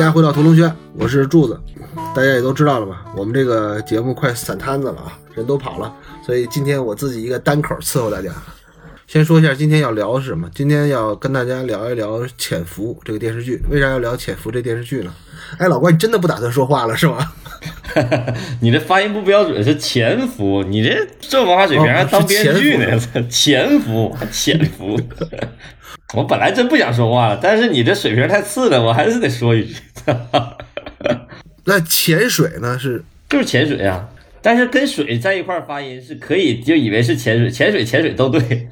迎大家回到屠龙轩，我是柱子。大家也都知道了吧，我们这个节目快散摊子了啊，人都跑了，所以今天我自己一个单口伺候大家。先说一下今天要聊的是什么？今天要跟大家聊一聊《潜伏》这个电视剧。为啥要聊《潜伏》这电视剧呢？哎，老关，你真的不打算说话了是吗？你这发音不标准，是潜伏。你这这文化水平还当编剧呢？潜伏，潜伏。我本来真不想说话了，但是你这水平太次了，我还是得说一句。那潜水呢？是就是潜水啊，但是跟水在一块发音是可以，就以为是潜水，潜水潜水都对。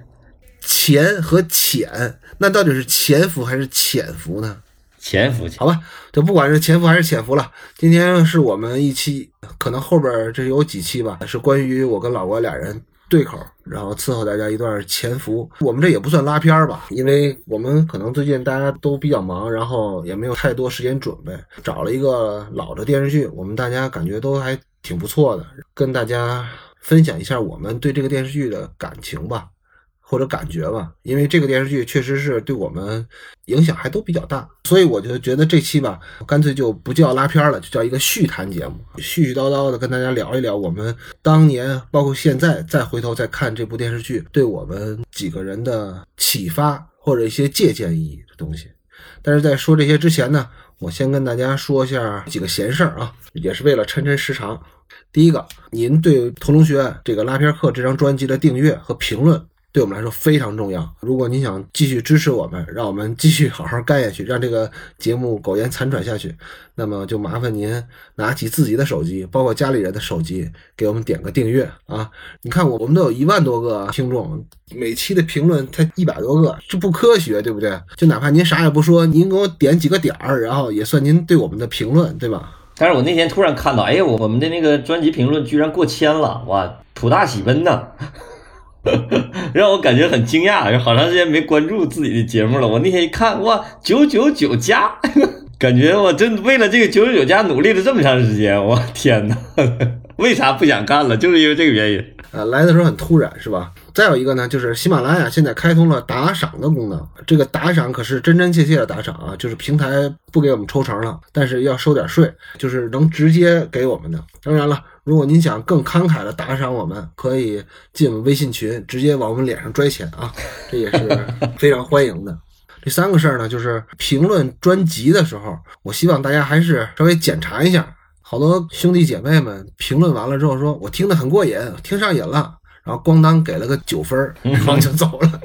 潜和潜，那到底是潜伏还是潜伏呢？潜伏，好吧，就不管是潜伏还是潜伏了。今天是我们一期，可能后边这有几期吧，是关于我跟老郭俩人对口，然后伺候大家一段潜伏。我们这也不算拉片儿吧，因为我们可能最近大家都比较忙，然后也没有太多时间准备，找了一个老的电视剧，我们大家感觉都还挺不错的，跟大家分享一下我们对这个电视剧的感情吧。或者感觉吧，因为这个电视剧确实是对我们影响还都比较大，所以我就觉得这期吧，干脆就不叫拉片了，就叫一个续谈节目，絮絮叨叨的跟大家聊一聊我们当年，包括现在再回头再看这部电视剧，对我们几个人的启发或者一些借鉴意义的东西。但是在说这些之前呢，我先跟大家说一下几个闲事儿啊，也是为了抻抻时长。第一个，您对《屠龙学院》这个拉片课这张专辑的订阅和评论。对我们来说非常重要。如果你想继续支持我们，让我们继续好好干下去，让这个节目苟延残喘下去，那么就麻烦您拿起自己的手机，包括家里人的手机，给我们点个订阅啊！你看，我我们都有一万多个听众，每期的评论才一百多个，这不科学，对不对？就哪怕您啥也不说，您给我点几个点儿，然后也算您对我们的评论，对吧？但是我那天突然看到，哎，我我们的那个专辑评论居然过千了，哇，土大喜奔呐！让我感觉很惊讶，好长时间没关注自己的节目了。我那天一看，哇，九九九加，感觉我真为了这个九九九加努力了这么长时间。我天哪，为啥不想干了？就是因为这个原因。呃，来的时候很突然，是吧？再有一个呢，就是喜马拉雅现在开通了打赏的功能。这个打赏可是真真切切的打赏啊，就是平台不给我们抽成了，但是要收点税，就是能直接给我们的。当然了。如果您想更慷慨的打赏我们，可以进我们微信群，直接往我们脸上拽钱啊，这也是非常欢迎的。第三个事儿呢，就是评论专辑的时候，我希望大家还是稍微检查一下。好多兄弟姐妹们评论完了之后说，我听得很过瘾，听上瘾了。然后咣当给了个九分然后就走了。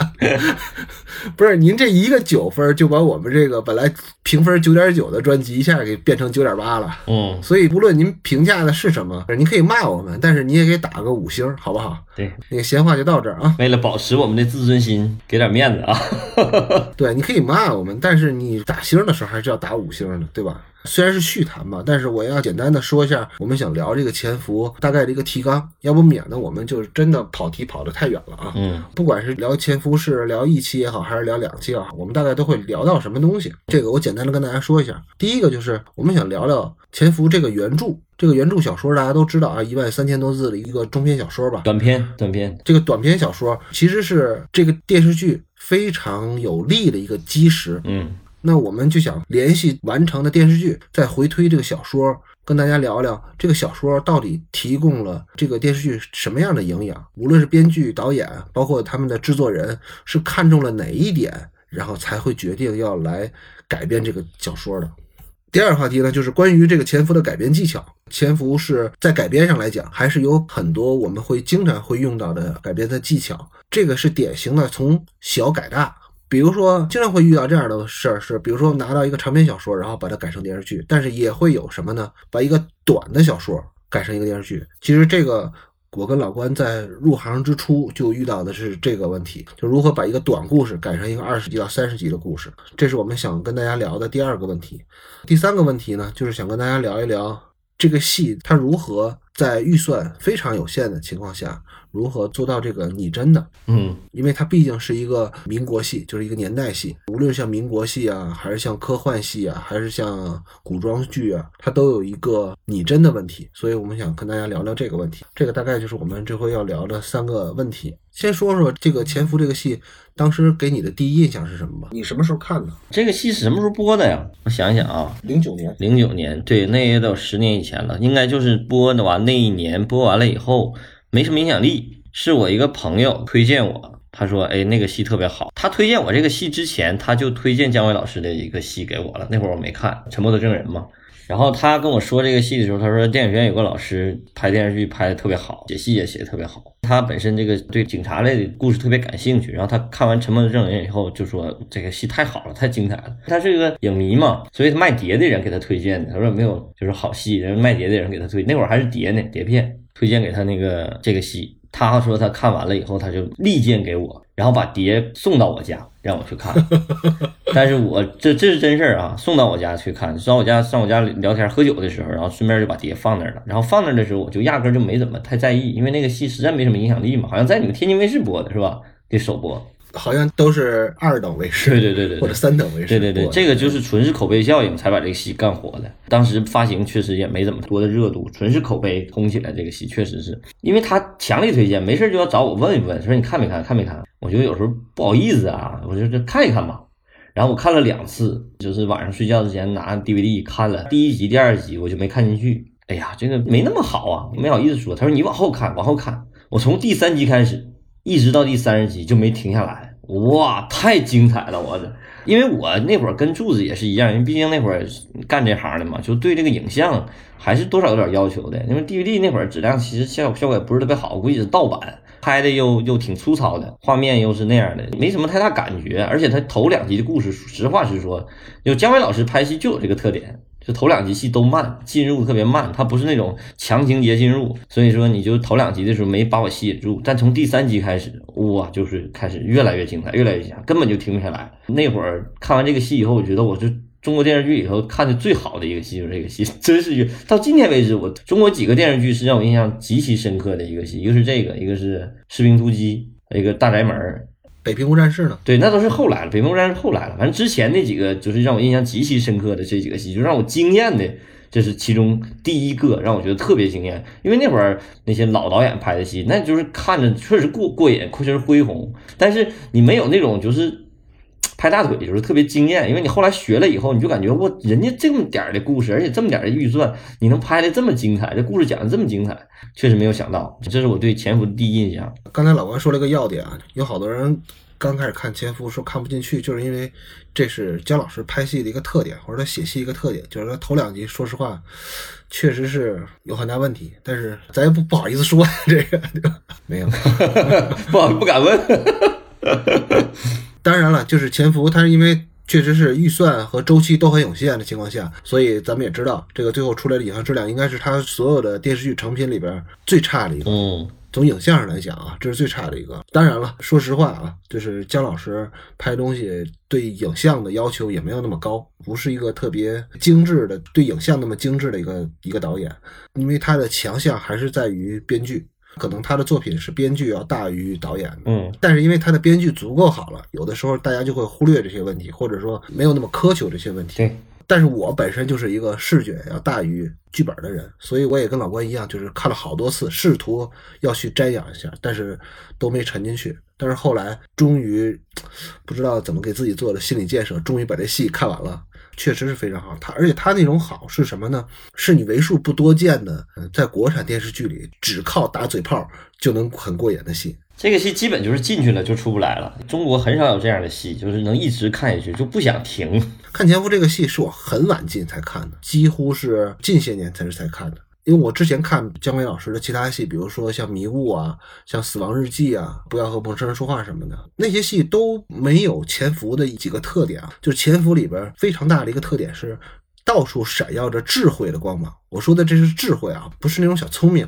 不是您这一个九分就把我们这个本来评分九点九的专辑一下给变成九点八了。嗯，所以不论您评价的是什么，您可以骂我们，但是你也可以打个五星，好不好？对，那个闲话就到这儿啊。为了保持我们的自尊心，给点面子啊。对，你可以骂我们，但是你打星的时候还是要打五星的，对吧？虽然是续谈吧，但是我要简单的说一下，我们想聊这个潜伏大概的一个提纲，要不免得我们就真的跑题跑得太远了啊。嗯，不管是聊潜伏是聊一期也好，还是聊两期也好，我们大概都会聊到什么东西。这个我简单的跟大家说一下。第一个就是我们想聊聊潜伏这个原著，这个原著小说大家都知道啊，一万三千多字的一个中篇小说吧，短篇，短篇。这个短篇小说其实是这个电视剧非常有力的一个基石。嗯。那我们就想联系完成的电视剧，再回推这个小说，跟大家聊聊这个小说到底提供了这个电视剧什么样的营养。无论是编剧、导演，包括他们的制作人，是看中了哪一点，然后才会决定要来改编这个小说的。第二个话题呢，就是关于这个潜伏的改编技巧。潜伏是在改编上来讲，还是有很多我们会经常会用到的改编的技巧。这个是典型的从小改大。比如说，经常会遇到这样的事儿，是比如说拿到一个长篇小说，然后把它改成电视剧，但是也会有什么呢？把一个短的小说改成一个电视剧。其实这个我跟老关在入行之初就遇到的是这个问题，就如何把一个短故事改成一个二十集到三十集的故事。这是我们想跟大家聊的第二个问题。第三个问题呢，就是想跟大家聊一聊这个戏它如何在预算非常有限的情况下，如何做到这个拟真的？嗯因为它毕竟是一个民国戏，就是一个年代戏，无论像民国戏啊，还是像科幻戏啊，还是像古装剧啊，它都有一个拟真的问题。所以我们想跟大家聊聊这个问题。这个大概就是我们这回要聊的三个问题。先说说这个《潜伏》这个戏，当时给你的第一印象是什么吧？你什么时候看的？这个戏是什么时候播的呀？我想一想啊，零九年。零九年，对，那也得十年以前了，应该就是播的完那一年播完了以后没什么影响力，是我一个朋友推荐我，他说，哎，那个戏特别好。他推荐我这个戏之前，他就推荐姜伟老师的一个戏给我了，那会儿我没看《沉默的证人》嘛。然后他跟我说这个戏的时候，他说电影学院有个老师拍电视剧拍的特别好，写戏也写的特别好。他本身这个对警察类的故事特别感兴趣，然后他看完《沉默的证人》以后就说这个戏太好了，太精彩了。他是一个影迷嘛，所以他卖碟的人给他推荐的。他说没有就是好戏，人卖碟的人给他推，那会儿还是碟呢，碟片推荐给他那个这个戏。他说他看完了以后，他就力荐给我，然后把碟送到我家让我去看。但是我这这是真事儿啊，送到我家去看，上我家上我家聊天喝酒的时候，然后顺便就把碟放那儿了。然后放那儿的时候，我就压根儿就没怎么太在意，因为那个戏实在没什么影响力嘛，好像在你们天津卫视播的是吧？得首播。好像都是二等卫视，对对对对对或者三等卫视。对对对，这个就是纯是口碑效应才把这个戏干火的。当时发行确实也没怎么多的热度，纯是口碑红起来。这个戏确实是因为他强力推荐，没事就要找我问一问，说你看没看，看没看？我觉得有时候不好意思啊，我就看一看吧。然后我看了两次，就是晚上睡觉之前拿 DVD 看了第一集、第二集，我就没看进去。哎呀，这个没那么好啊，没好意思说。他说你往后看，往后看。我从第三集开始，一直到第三十集就没停下来。哇，太精彩了！我这，因为我那会儿跟柱子也是一样，因为毕竟那会儿干这行的嘛，就对这个影像还是多少有点要求的。因为 DVD 那会儿质量其实效效果也不是特别好，估计是盗版拍的，又又挺粗糙的，画面又是那样的，没什么太大感觉。而且他头两集的故事，实话实说，就姜伟老师拍戏就有这个特点。就头两集戏都慢，进入特别慢，它不是那种强情节进入，所以说你就头两集的时候没把我吸引住，但从第三集开始，哇，就是开始越来越精彩，越来越精彩，根本就停不下来。那会儿看完这个戏以后，我觉得我是中国电视剧里头看的最好的一个戏，就是这个戏，真是越到今天为止，我中国几个电视剧是让我印象极其深刻的一个戏，一个是这个，一个是《士兵突击》，一个《大宅门》。北平无战事呢？对，那都是后来了，北平无战事后来了。反正之前那几个就是让我印象极其深刻的这几个戏，就让我惊艳的，这是其中第一个让我觉得特别惊艳。因为那会儿那些老导演拍的戏，那就是看着确实过过瘾，确实恢宏，但是你没有那种就是拍大腿，就是特别惊艳。因为你后来学了以后，你就感觉我，人家这么点儿的故事，而且这么点儿的预算，你能拍的这么精彩，这故事讲的这么精彩，确实没有想到。这是我对潜伏的第一印象。刚才老关说了一个要点啊，有好多人刚开始看《潜伏》说看不进去，就是因为这是姜老师拍戏的一个特点，或者他写戏一个特点，就是他头两集说实话确实是有很大问题，但是咱也不不好意思说这个，对吧？没有，不好不敢问。当然了，就是《潜伏》，它是因为确实是预算和周期都很有限的情况下，所以咱们也知道，这个最后出来的影像质量应该是它所有的电视剧成品里边最差的一个。嗯。从影像上来讲啊，这是最差的一个。当然了，说实话啊，就是姜老师拍东西对影像的要求也没有那么高，不是一个特别精致的对影像那么精致的一个一个导演，因为他的强项还是在于编剧。可能他的作品是编剧要大于导演的，嗯，但是因为他的编剧足够好了，有的时候大家就会忽略这些问题，或者说没有那么苛求这些问题。对。但是我本身就是一个视觉要大于剧本的人，所以我也跟老关一样，就是看了好多次，试图要去瞻仰一下，但是都没沉进去。但是后来终于不知道怎么给自己做的心理建设，终于把这戏看完了，确实是非常好。他而且他那种好是什么呢？是你为数不多见的，在国产电视剧里只靠打嘴炮就能很过瘾的戏。这个戏基本就是进去了就出不来了。中国很少有这样的戏，就是能一直看下去就不想停。看《前夫》这个戏是我很晚进才看的，几乎是近些年才是才看的。因为我之前看姜伟老师的其他戏，比如说像《迷雾》啊、像《死亡日记》啊、《不要和陌生人说话》什么的，那些戏都没有《潜伏》的几个特点啊。就是《潜伏》里边非常大的一个特点是，到处闪耀着智慧的光芒。我说的这是智慧啊，不是那种小聪明。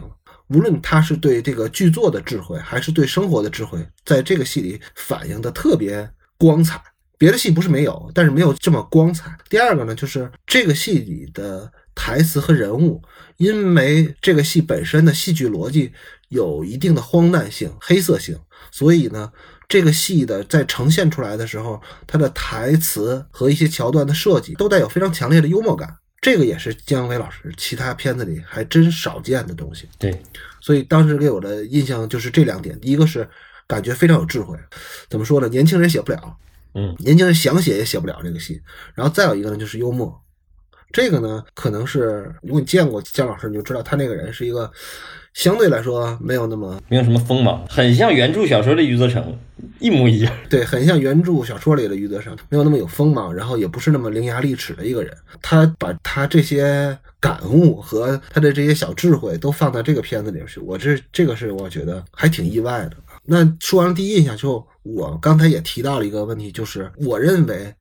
无论他是对这个剧作的智慧，还是对生活的智慧，在这个戏里反映的特别光彩。别的戏不是没有，但是没有这么光彩。第二个呢，就是这个戏里的台词和人物，因为这个戏本身的戏剧逻辑有一定的荒诞性、黑色性，所以呢，这个戏的在呈现出来的时候，它的台词和一些桥段的设计都带有非常强烈的幽默感。这个也是姜伟老师其他片子里还真少见的东西。对，所以当时给我的印象就是这两点：第一个是感觉非常有智慧，怎么说呢？年轻人写不了，嗯，年轻人想写也写不了这个戏。然后再有一个呢，就是幽默。这个呢，可能是如果你见过姜老师，你就知道他那个人是一个相对来说没有那么没有什么锋芒，很像原著小说的余则成，一模一样。对，很像原著小说里的余则成，没有那么有锋芒，然后也不是那么伶牙俐齿的一个人。他把他这些感悟和他的这些小智慧都放在这个片子里去，我这这个是我觉得还挺意外的。那说完第一印象之后，我刚才也提到了一个问题，就是我认为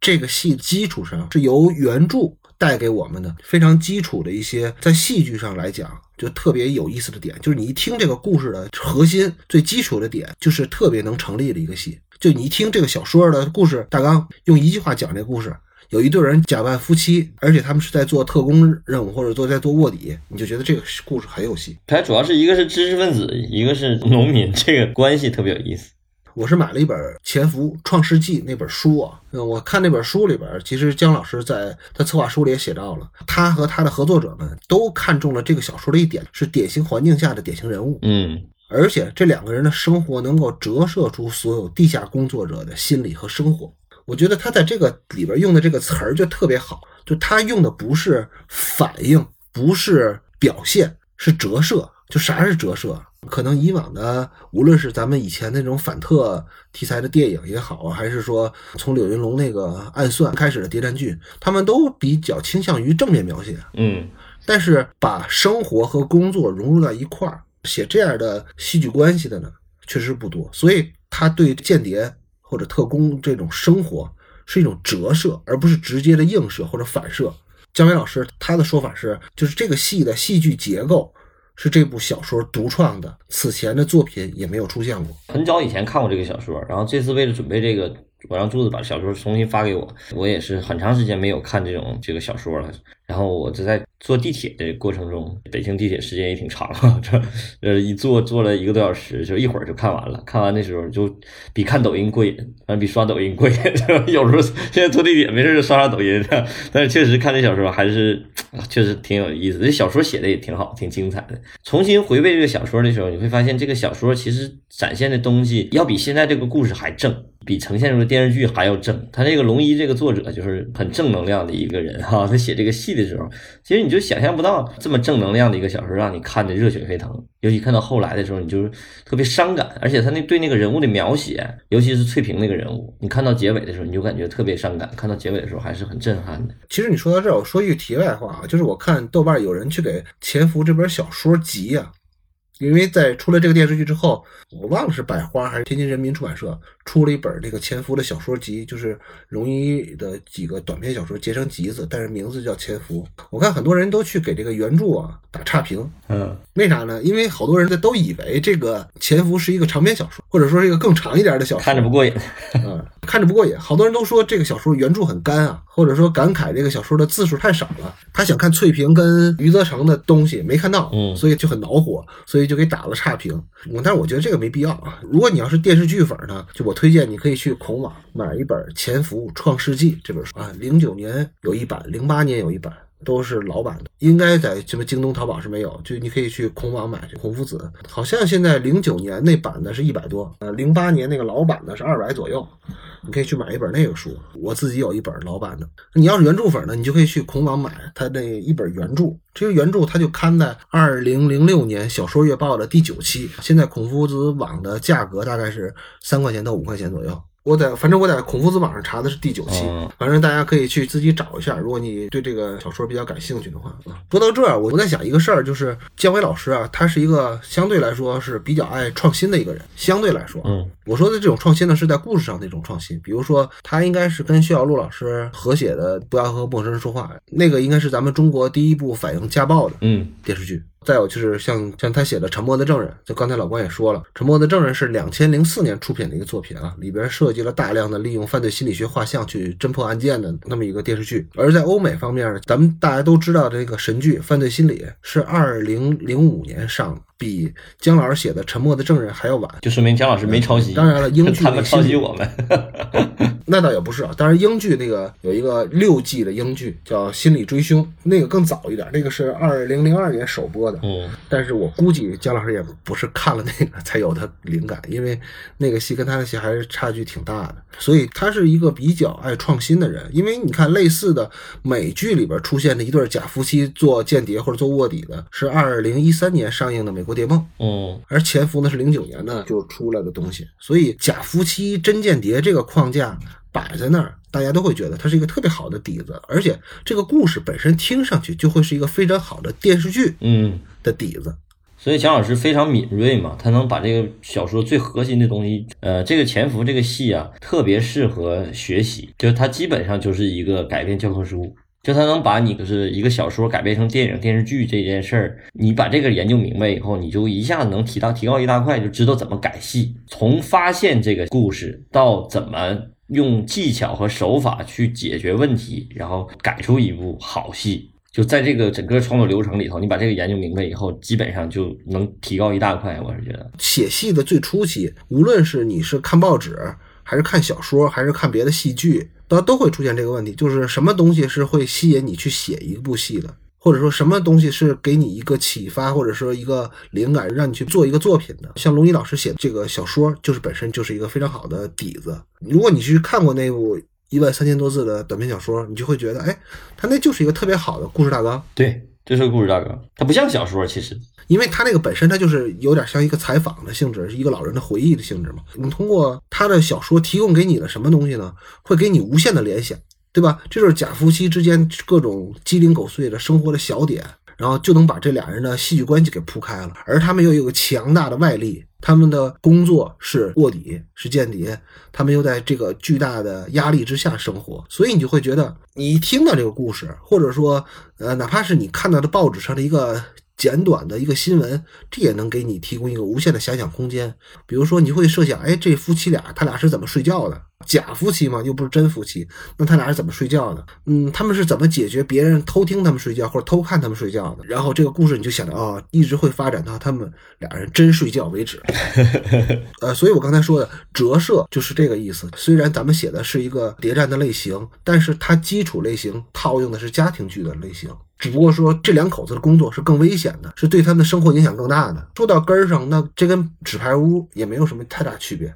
这个戏基础上是由原著带给我们的非常基础的一些，在戏剧上来讲就特别有意思的点，就是你一听这个故事的核心最基础的点，就是特别能成立的一个戏。就你一听这个小说的故事大纲，用一句话讲这故事，有一对人假扮夫妻，而且他们是在做特工任务或者做在做卧底，你就觉得这个故事很有戏。它主要是一个是知识分子，一个是农民，这个关系特别有意思。我是买了一本《潜伏创世纪》那本书啊，嗯，我看那本书里边，其实姜老师在他策划书里也写到了，他和他的合作者们都看中了这个小说的一点，是典型环境下的典型人物，嗯，而且这两个人的生活能够折射出所有地下工作者的心理和生活。我觉得他在这个里边用的这个词儿就特别好，就他用的不是反应，不是表现，是折射。就啥是折射？可能以往的，无论是咱们以前那种反特题材的电影也好啊，还是说从柳云龙那个暗算开始的谍战剧，他们都比较倾向于正面描写。嗯，但是把生活和工作融入到一块儿，写这样的戏剧关系的呢，确实不多。所以他对间谍或者特工这种生活是一种折射，而不是直接的映射或者反射。姜伟老师他的说法是，就是这个戏的戏剧结构。是这部小说独创的，此前的作品也没有出现过。很早以前看过这个小说，然后这次为了准备这个，我让柱子把小说重新发给我，我也是很长时间没有看这种这个小说了。然后我就在坐地铁的过程中，北京地铁时间也挺长，这呃一坐坐了一个多小时，就一会儿就看完了。看完的时候就比看抖音过瘾，反正比刷抖音过瘾。有时候现在坐地铁没事就刷刷抖音，但是确实看这小说还是确实挺有意思。这小说写的也挺好，挺精彩的。重新回味这个小说的时候，你会发现这个小说其实展现的东西要比现在这个故事还正，比呈现出的电视剧还要正。他这个龙一这个作者就是很正能量的一个人哈，他写这个戏的。时候，其实你就想象不到这么正能量的一个小说，让你看的热血沸腾。尤其看到后来的时候，你就是特别伤感。而且他那对那个人物的描写，尤其是翠萍那个人物，你看到结尾的时候，你就感觉特别伤感；看到结尾的时候，还是很震撼的。其实你说到这儿，我说一句题外话啊，就是我看豆瓣有人去给《潜伏》这本小说集呀。因为在出了这个电视剧之后，我忘了是百花还是天津人民出版社出了一本这个潜伏的小说集，就是容一的几个短篇小说结成集子，但是名字叫潜伏。我看很多人都去给这个原著啊打差评，嗯，为啥呢？因为好多人都以为这个潜伏是一个长篇小说，或者说是一个更长一点的小说，看着不过瘾，嗯，看着不过瘾。好多人都说这个小说原著很干啊，或者说感慨这个小说的字数太少了。他想看翠萍跟余则成的东西没看到，嗯，所以就很恼火，所以就给打了差评。我但是我觉得这个没必要啊。如果你要是电视剧粉呢，就我推荐你可以去孔网买一本《潜伏创世纪》这本书啊，零九年有一版，零八年有一版。都是老版的，应该在什么京东、淘宝是没有，就你可以去孔网买。孔夫子好像现在零九年那版的是一百多，呃，零八年那个老版的是二百左右，你可以去买一本那个书。我自己有一本老版的，你要是原著粉呢，你就可以去孔网买他那一本原著。这个原著它就刊在二零零六年《小说月报》的第九期，现在孔夫子网的价格大概是三块钱到五块钱左右。我在反正我在孔夫子网上查的是第九期，反正大家可以去自己找一下。如果你对这个小说比较感兴趣的话啊，说到这儿，我我在想一个事儿，就是姜伟老师啊，他是一个相对来说是比较爱创新的一个人。相对来说，嗯，我说的这种创新呢，是在故事上那种创新。比如说，他应该是跟薛晓路老师合写的《不要和陌生人说话》，那个应该是咱们中国第一部反映家暴的嗯电视剧。再有就是像像他写的《沉默的证人》，就刚才老关也说了，《沉默的证人》是两千零四年出品的一个作品啊，里边涉及了大量的利用犯罪心理学画像去侦破案件的那么一个电视剧。而在欧美方面，咱们大家都知道这个神剧《犯罪心理》是二零零五年上的，比姜老师写的《沉默的证人》还要晚。就说明姜老师没抄袭。当然了，英剧 他们抄袭我们，那倒也不是啊。当然，英剧那个有一个六季的英剧叫《心理追凶》，那个更早一点，那个是二零零二年首播的。嗯，但是我估计姜老师也不是看了那个才有的灵感，因为那个戏跟他的戏还是差距挺大的。所以他是一个比较爱创新的人。因为你看，类似的美剧里边出现的一对假夫妻做间谍或者做卧底的，是二零一三年上映的《美国谍梦》。哦，而《潜伏》呢是零九年呢就出来的东西。所以假夫妻真间谍这个框架摆在那儿，大家都会觉得它是一个特别好的底子，而且这个故事本身听上去就会是一个非常好的电视剧嗯。的底子。所以蒋老师非常敏锐嘛，他能把这个小说最核心的东西，呃，这个潜伏这个戏啊，特别适合学习，就是它基本上就是一个改编教科书，就他能把你就是一个小说改编成电影电视剧这件事儿，你把这个研究明白以后，你就一下子能提到提高一大块，就知道怎么改戏，从发现这个故事到怎么用技巧和手法去解决问题，然后改出一部好戏。就在这个整个创作流程里头，你把这个研究明白以后，基本上就能提高一大块。我是觉得，写戏的最初期，无论是你是看报纸，还是看小说，还是看别的戏剧，都都会出现这个问题，就是什么东西是会吸引你去写一部戏的，或者说什么东西是给你一个启发，或者说一个灵感，让你去做一个作品的。像龙一老师写的这个小说，就是本身就是一个非常好的底子。如果你去看过那部一万三千多字的短篇小说，你就会觉得，哎，他那就是一个特别好的故事大纲。对，这是个故事大纲，它不像小说，其实。因为它那个本身，它就是有点像一个采访的性质，是一个老人的回忆的性质嘛。你通过他的小说提供给你的什么东西呢？会给你无限的联想，对吧？这就是假夫妻之间各种鸡零狗碎的生活的小点，然后就能把这俩人的戏剧关系给铺开了。而他们又有个强大的外力，他们的工作是卧底，是间谍，他们又在这个巨大的压力之下生活，所以你就会觉得，你一听到这个故事，或者说，呃，哪怕是你看到的报纸上的一个。简短的一个新闻，这也能给你提供一个无限的遐想空间。比如说，你会设想，哎，这夫妻俩他俩是怎么睡觉的？假夫妻嘛，又不是真夫妻，那他俩是怎么睡觉的？嗯，他们是怎么解决别人偷听他们睡觉或者偷看他们睡觉的？然后这个故事你就想着啊、一直会发展到他们俩人真睡觉为止。呃，所以我刚才说的折射就是这个意思。虽然咱们写的是一个谍战的类型，但是它基础类型套用的是家庭剧的类型。只不过说这两口子的工作是更危险的，是对他们的生活影响更大的。说到根儿上，那这跟纸牌屋也没有什么太大区别。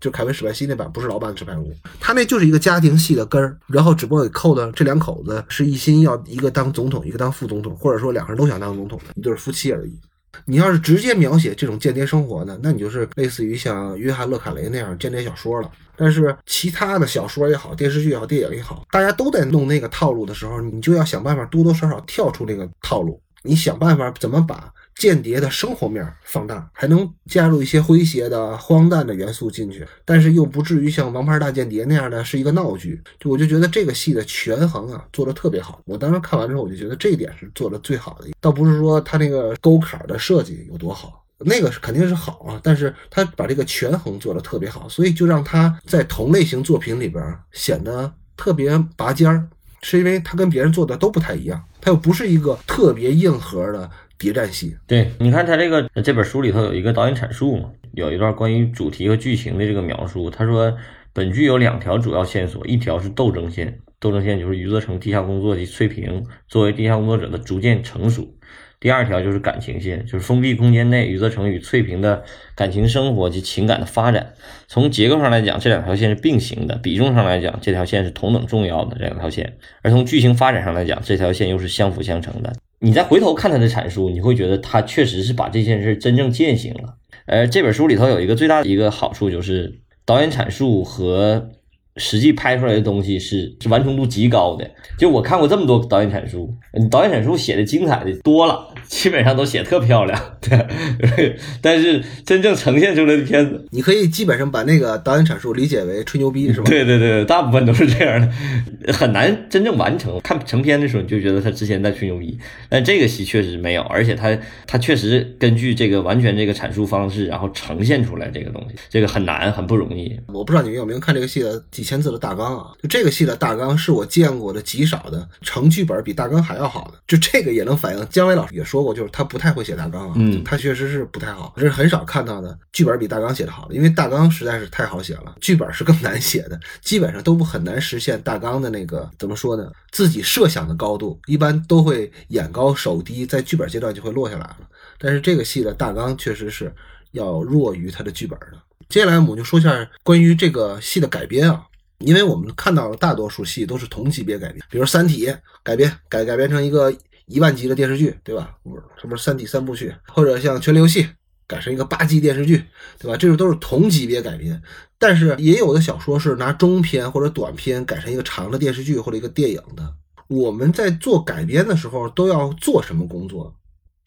就凯文史派西那版不是老版的纸牌屋，他那就是一个家庭戏的根儿，然后只不过给扣的这两口子是一心要一个当总统，一个当副总统，或者说两个人都想当总统的一对夫妻而已。你要是直接描写这种间谍生活呢，那你就是类似于像约翰·勒卡雷那样间谍小说了。但是其他的小说也好，电视剧也好，电影也好，大家都在弄那个套路的时候，你就要想办法多多少少跳出那个套路，你想办法怎么把间谍的生活面放大，还能加入一些诙谐的、荒诞的元素进去，但是又不至于像《王牌大间谍》那样的是一个闹剧。就我就觉得这个戏的权衡啊做的特别好。我当时看完之后，我就觉得这一点是做的最好的，倒不是说他那个沟坎的设计有多好。那个是肯定是好啊，但是他把这个权衡做得特别好，所以就让他在同类型作品里边显得特别拔尖儿，是因为他跟别人做的都不太一样，他又不是一个特别硬核的谍战戏。对，你看他这个这本书里头有一个导演阐述嘛，有一段关于主题和剧情的这个描述。他说，本剧有两条主要线索，一条是斗争线，斗争线就是余则成地下工作及翠萍作为地下工作者的逐渐成熟。第二条就是感情线，就是封闭空间内余则成与翠萍的感情生活及情感的发展。从结构上来讲，这两条线是并行的；比重上来讲，这条线是同等重要的这两条线。而从剧情发展上来讲，这条线又是相辅相成的。你再回头看他的阐述，你会觉得他确实是把这件事真正践行了。呃，这本书里头有一个最大的一个好处，就是导演阐述和实际拍出来的东西是是完成度极高的。就我看过这么多导演阐述，导演阐述写的精彩的多了，基本上都写特漂亮。对，但是真正呈现出来的片子，你可以基本上把那个导演阐述理解为吹牛逼，是吧？对对对，大部分都是这样的，很难真正完成。看成片的时候，你就觉得他之前在吹牛逼，但这个戏确实没有，而且他他确实根据这个完全这个阐述方式，然后呈现出来这个东西，这个很难，很不容易。我不知道你们有没有看这个戏的几千字的大纲啊？就这个戏的大纲是我见过的极少的成剧本比大纲还要好的。就这个也能反映姜伟老师也说过，就是他不太会写大纲啊，嗯他确实是不太好，这是很少看到的剧本比大纲写的好的，因为大纲实在是太好写了，剧本是更难写的，基本上都不很难实现大纲的那个怎么说呢？自己设想的高度，一般都会眼高手低，在剧本阶段就会落下来了。但是这个戏的大纲确实是要弱于他的剧本的。接下来我们就说一下关于这个戏的改编啊，因为我们看到了大多数戏都是同级别改编，比如《三体》改编改改编成一个一万集的电视剧，对吧？不是，这不是《三体》三部曲，或者像《权力游戏》改成一个八集电视剧，对吧？这种都是同级别改编，但是也有的小说是拿中篇或者短篇改成一个长的电视剧或者一个电影的。我们在做改编的时候都要做什么工作？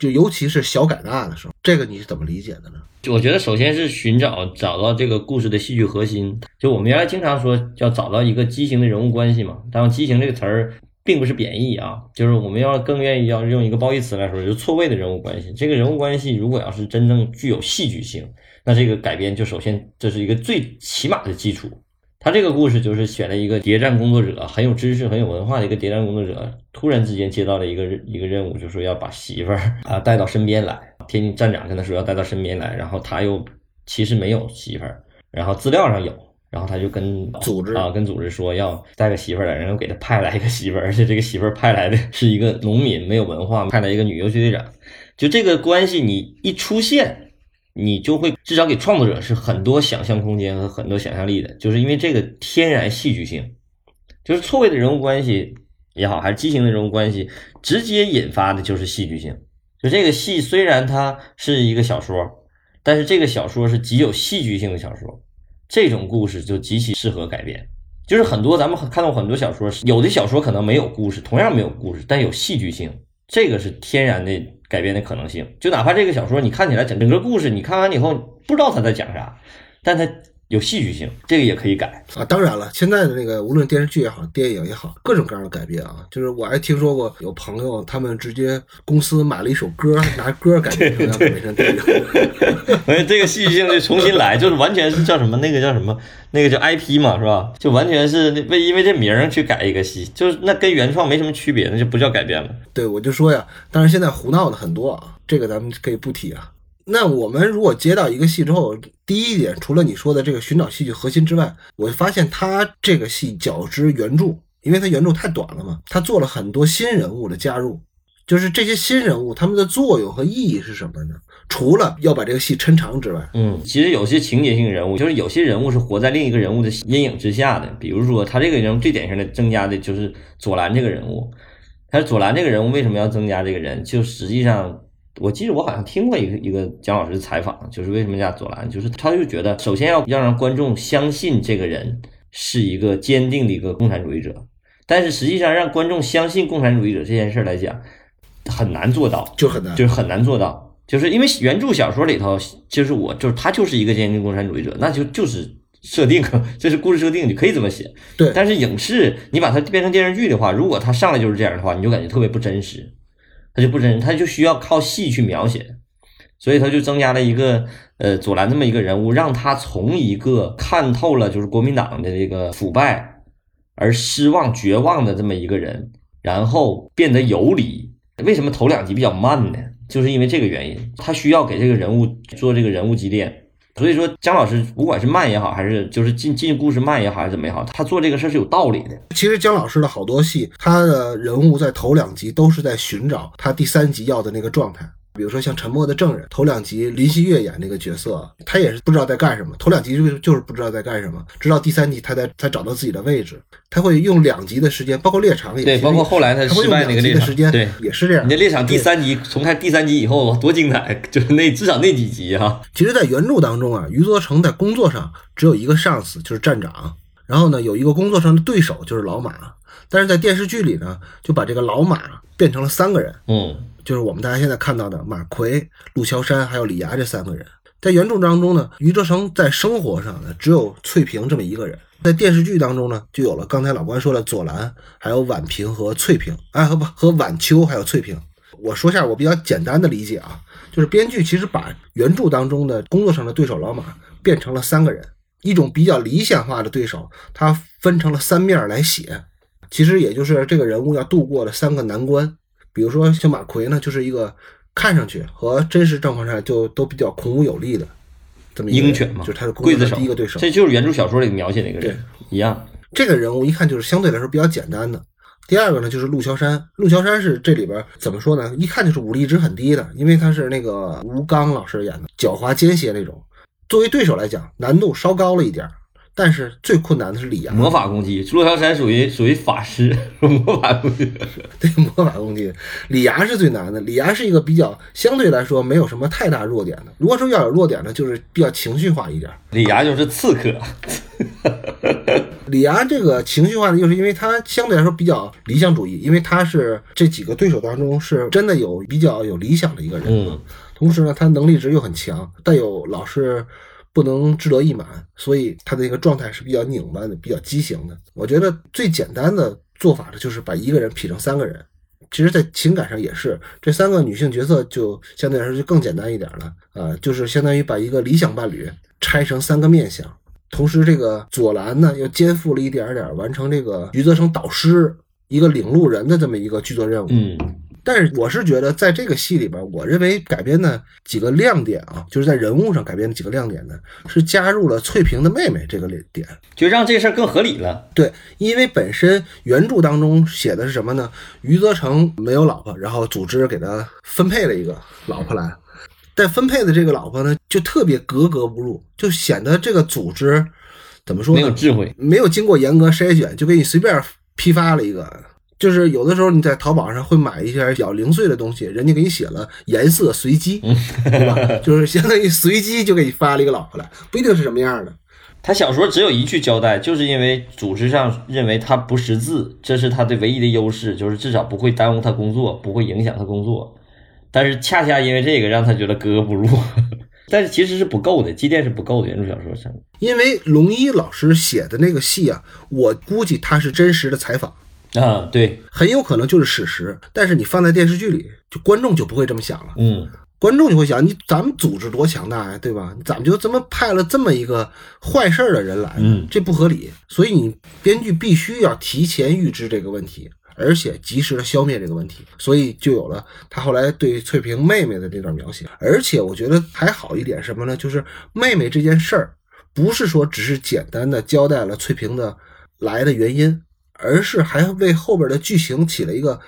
就尤其是小改大的时候，这个你是怎么理解的呢？就我觉得，首先是寻找找到这个故事的戏剧核心。就我们原来经常说要找到一个畸形的人物关系嘛，当然“畸形”这个词儿并不是贬义啊，就是我们要更愿意要用一个褒义词来说，就是错位的人物关系。这个人物关系如果要是真正具有戏剧性，那这个改编就首先这是一个最起码的基础。他这个故事就是选了一个谍战工作者，很有知识、很有文化的一个谍战工作者，突然之间接到了一个一个任务，就说要把媳妇儿啊带到身边来。天津站长跟他说要带到身边来，然后他又其实没有媳妇儿，然后资料上有，然后他就跟组织啊跟组织说要带个媳妇儿来，然后给他派来一个媳妇儿，而且这个媳妇儿派来的是一个农民，没有文化，派来一个女游击队长。就这个关系，你一出现。你就会至少给创作者是很多想象空间和很多想象力的，就是因为这个天然戏剧性，就是错位的人物关系也好，还是畸形的人物关系，直接引发的就是戏剧性。就这个戏虽然它是一个小说，但是这个小说是极有戏剧性的小说，这种故事就极其适合改编。就是很多咱们看到很多小说，有的小说可能没有故事，同样没有故事，但有戏剧性，这个是天然的。改变的可能性，就哪怕这个小说你看起来整整个故事，你看完以后不知道他在讲啥，但他有戏剧性，这个也可以改啊。当然了，现在的那个无论电视剧也好，电影也好，各种各样的改编啊，就是我还听说过有朋友他们直接公司买了一首歌，拿歌改编成改编成电影。哎，这个戏剧性就重新来，就是完全是叫什么那个叫什么那个叫 IP 嘛，是吧？就完全是为因为这名去改一个戏，就是那跟原创没什么区别，那就不叫改编了。对，我就说呀，但是现在胡闹的很多啊，这个咱们可以不提啊。那我们如果接到一个戏之后，第一点，除了你说的这个寻找戏剧核心之外，我发现他这个戏较之原著，因为他原著太短了嘛，他做了很多新人物的加入。就是这些新人物他们的作用和意义是什么呢？除了要把这个戏抻长之外，嗯，其实有些情节性人物，就是有些人物是活在另一个人物的阴影之下的。比如说，他这个人物最典型的增加的就是左蓝这个人物。他左蓝这个人物为什么要增加这个人？就实际上。我记得我好像听过一个一个姜老师的采访，就是为什么叫左蓝，就是他就觉得首先要要让观众相信这个人是一个坚定的一个共产主义者，但是实际上让观众相信共产主义者这件事来讲很难做到，就很难，就是很难做到，就是因为原著小说里头就是我就是他就是一个坚定共产主义者，那就就是设定，这是故事设定，你可以这么写，对，但是影视你把它变成电视剧的话，如果他上来就是这样的话，你就感觉特别不真实。他就不真，他就需要靠戏去描写，所以他就增加了一个呃左蓝这么一个人物，让他从一个看透了就是国民党的这个腐败而失望绝望的这么一个人，然后变得有理。为什么头两集比较慢呢？就是因为这个原因，他需要给这个人物做这个人物积淀。所以说，姜老师不管是慢也好，还是就是进进故事慢也好，还是怎么也好，他做这个事是有道理的。其实姜老师的好多戏，他的人物在头两集都是在寻找他第三集要的那个状态。比如说像《沉默的证人》，头两集林希月演那个角色，他也是不知道在干什么。头两集就就是不知道在干什么，直到第三集他才才找到自己的位置。他会用两集的时间，包括猎场也对，包括后来他失败那个猎场，对，也是这样。你这猎场第三集，从看第三集以后多精彩，就是那至少那几集哈。其实，在原著当中啊，余则成在工作上只有一个上司，就是站长。然后呢，有一个工作上的对手就是老马，但是在电视剧里呢，就把这个老马变成了三个人，嗯，就是我们大家现在看到的马奎、陆桥山还有李涯这三个人。在原著当中呢，余则成在生活上呢只有翠萍这么一个人，在电视剧当中呢，就有了刚才老关说的左蓝，还有婉平和翠萍，哎和不和晚秋还有翠萍。我说下我比较简单的理解啊，就是编剧其实把原著当中的工作上的对手老马变成了三个人，一种比较理想化的对手，他分成了三面来写，其实也就是这个人物要度过的三个难关。比如说像马奎呢，就是一个看上去和真实状况上就都比较孔武有力的这么一个人鹰犬嘛，就是他的子第一个对手。这就是原著小说里描写那个人一样。这个人物一看就是相对来说比较简单的。第二个呢，就是陆桥山。陆桥山是这里边怎么说呢？一看就是武力值很低的，因为他是那个吴刚老师演的，狡猾奸邪那种。作为对手来讲，难度稍高了一点儿，但是最困难的是李阳。魔法攻击，陆桥山属于属于法师，魔法攻击。对魔法攻击，李涯是最难的。李涯是一个比较相对来说没有什么太大弱点的。如果说要有弱点呢，就是比较情绪化一点。李涯就是刺客，李涯这个情绪化呢，就是因为他相对来说比较理想主义，因为他是这几个对手当中是真的有比较有理想的一个人。嗯，同时呢，他能力值又很强，但又老是不能志得意满，所以他的一个状态是比较拧巴的，比较畸形的。我觉得最简单的做法呢，就是把一个人劈成三个人。其实，在情感上也是，这三个女性角色就相对来说就更简单一点了啊、就是相当于把一个理想伴侣拆成三个面相。同时，这个左蓝呢又肩负了一点点完成这个余则成导师一个领路人的这么一个剧作任务。嗯，但是我是觉得，在这个戏里边，我认为改编的几个亮点啊，就是在人物上改编的几个亮点呢，是加入了翠萍的妹妹这个点。就让这事儿更合理了。对，因为本身原著当中写的是什么呢？余则成没有老婆，然后组织给他分配了一个老婆来，但分配的这个老婆呢，就特别格格不入，就显得这个组织怎么说没？有智慧，没有经过严格筛选，就给你随便批发了一个。就是有的时候你在淘宝上会买一些比较零碎的东西，人家给你写了颜色随机，对吧？就是相当于随机就给你发了一个老婆来，不一定是什么样的。他小说只有一句交代，就是因为组织上认为他不识字，这是他的唯一的优势，就是至少不会耽误他工作，不会影响他工作。但是恰恰因为这个，让他觉得格格不入。但是其实是不够的，积淀是不够的。原著小说上，因为龙一老师写的那个戏啊，我估计他是真实的采访，啊，对，很有可能就是史实。但是你放在电视剧里，就观众就不会这么想了。嗯，观众就会想，你咱们组织多强大呀，对吧？你咋么就这么派了这么一个坏事儿的人来？嗯这不合理。所以你编剧必须要提前预知这个问题，而且及时的消灭这个问题。所以就有了他后来对翠萍妹妹的这段描写。而且我觉得还好一点什么呢？就是妹妹这件事儿，不是说只是简单的交代了翠萍的来的原因，而是还为后边的剧情起了一个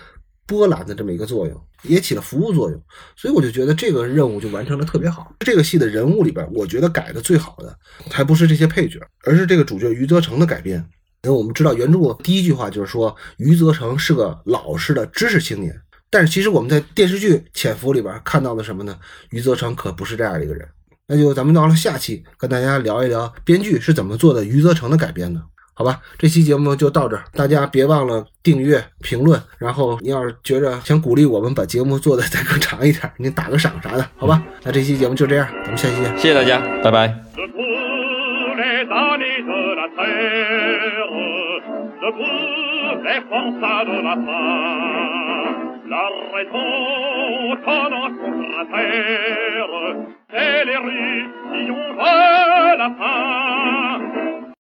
波澜的这么一个作用，也起了服务作用。所以我就觉得这个任务就完成的特别好。这个戏的人物里边，我觉得改的最好的还不是这些配角，而是这个主角余则成的改编。因为我们知道原著第一句话就是说余则成是个老实的知识青年，但是其实我们在电视剧《潜伏》里边看到的什么呢？余则成可不是这样一个人。那就咱们到了下期跟大家聊一聊编剧是怎么做的余则成的改编的。好吧，这期节目就到这儿，大家别忘了订阅、评论，然后您要是觉着想鼓励我们把节目做的再更长一点，您打个赏啥的，好吧？那这期节目就这样，咱们下期见，谢谢大家，拜拜。